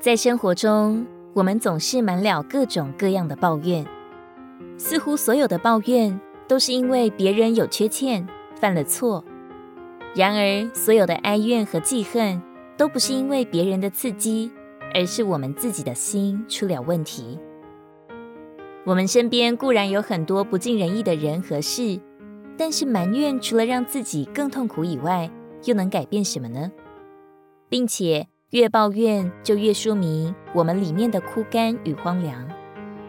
在生活中，我们总是满了各种各样的抱怨，似乎所有的抱怨都是因为别人有缺欠，犯了错。然而，所有的哀怨和记恨，都不是因为别人的刺激，而是我们自己的心出了问题。我们身边固然有很多不尽人意的人和事，但是埋怨除了让自己更痛苦以外，又能改变什么呢？并且越抱怨，就越说明我们里面的枯干与荒凉，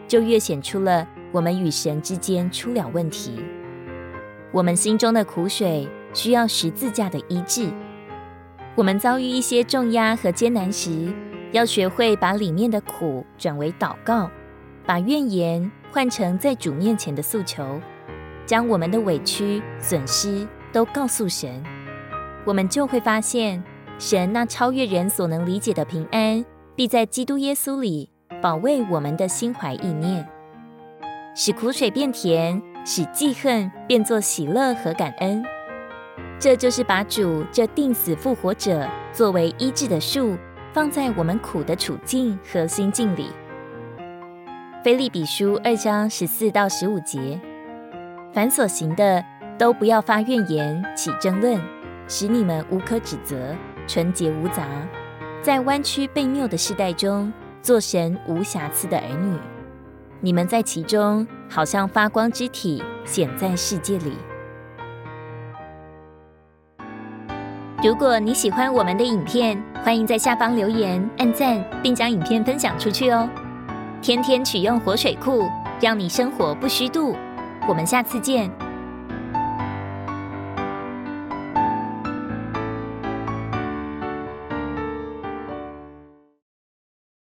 就越显出了我们与神之间出了问题。我们心中的苦水需要十字架的医治。我们遭遇一些重压和艰难时，要学会把里面的苦转为祷告，把怨言换成在主面前的诉求，将我们的委屈、损失都告诉神。我们就会发现，神那超越人所能理解的平安，必在基督耶稣里保卫我们的心怀意念，使苦水变甜，使记恨变作喜乐和感恩。这就是把主这定死复活者作为医治的树，放在我们苦的处境和心境里。腓利比书二章十四到十五节：凡所行的，都不要发怨言，起争论，使你们无可指责，纯洁无杂，在弯曲悖谬的世代中，做神无瑕疵的儿女。你们在其中，好像发光之体，显在世界里。如果你喜欢我们的影片，欢迎在下方留言、按赞，并将影片分享出去哦。天天取用活水库，让你生活不虚度。我们下次见。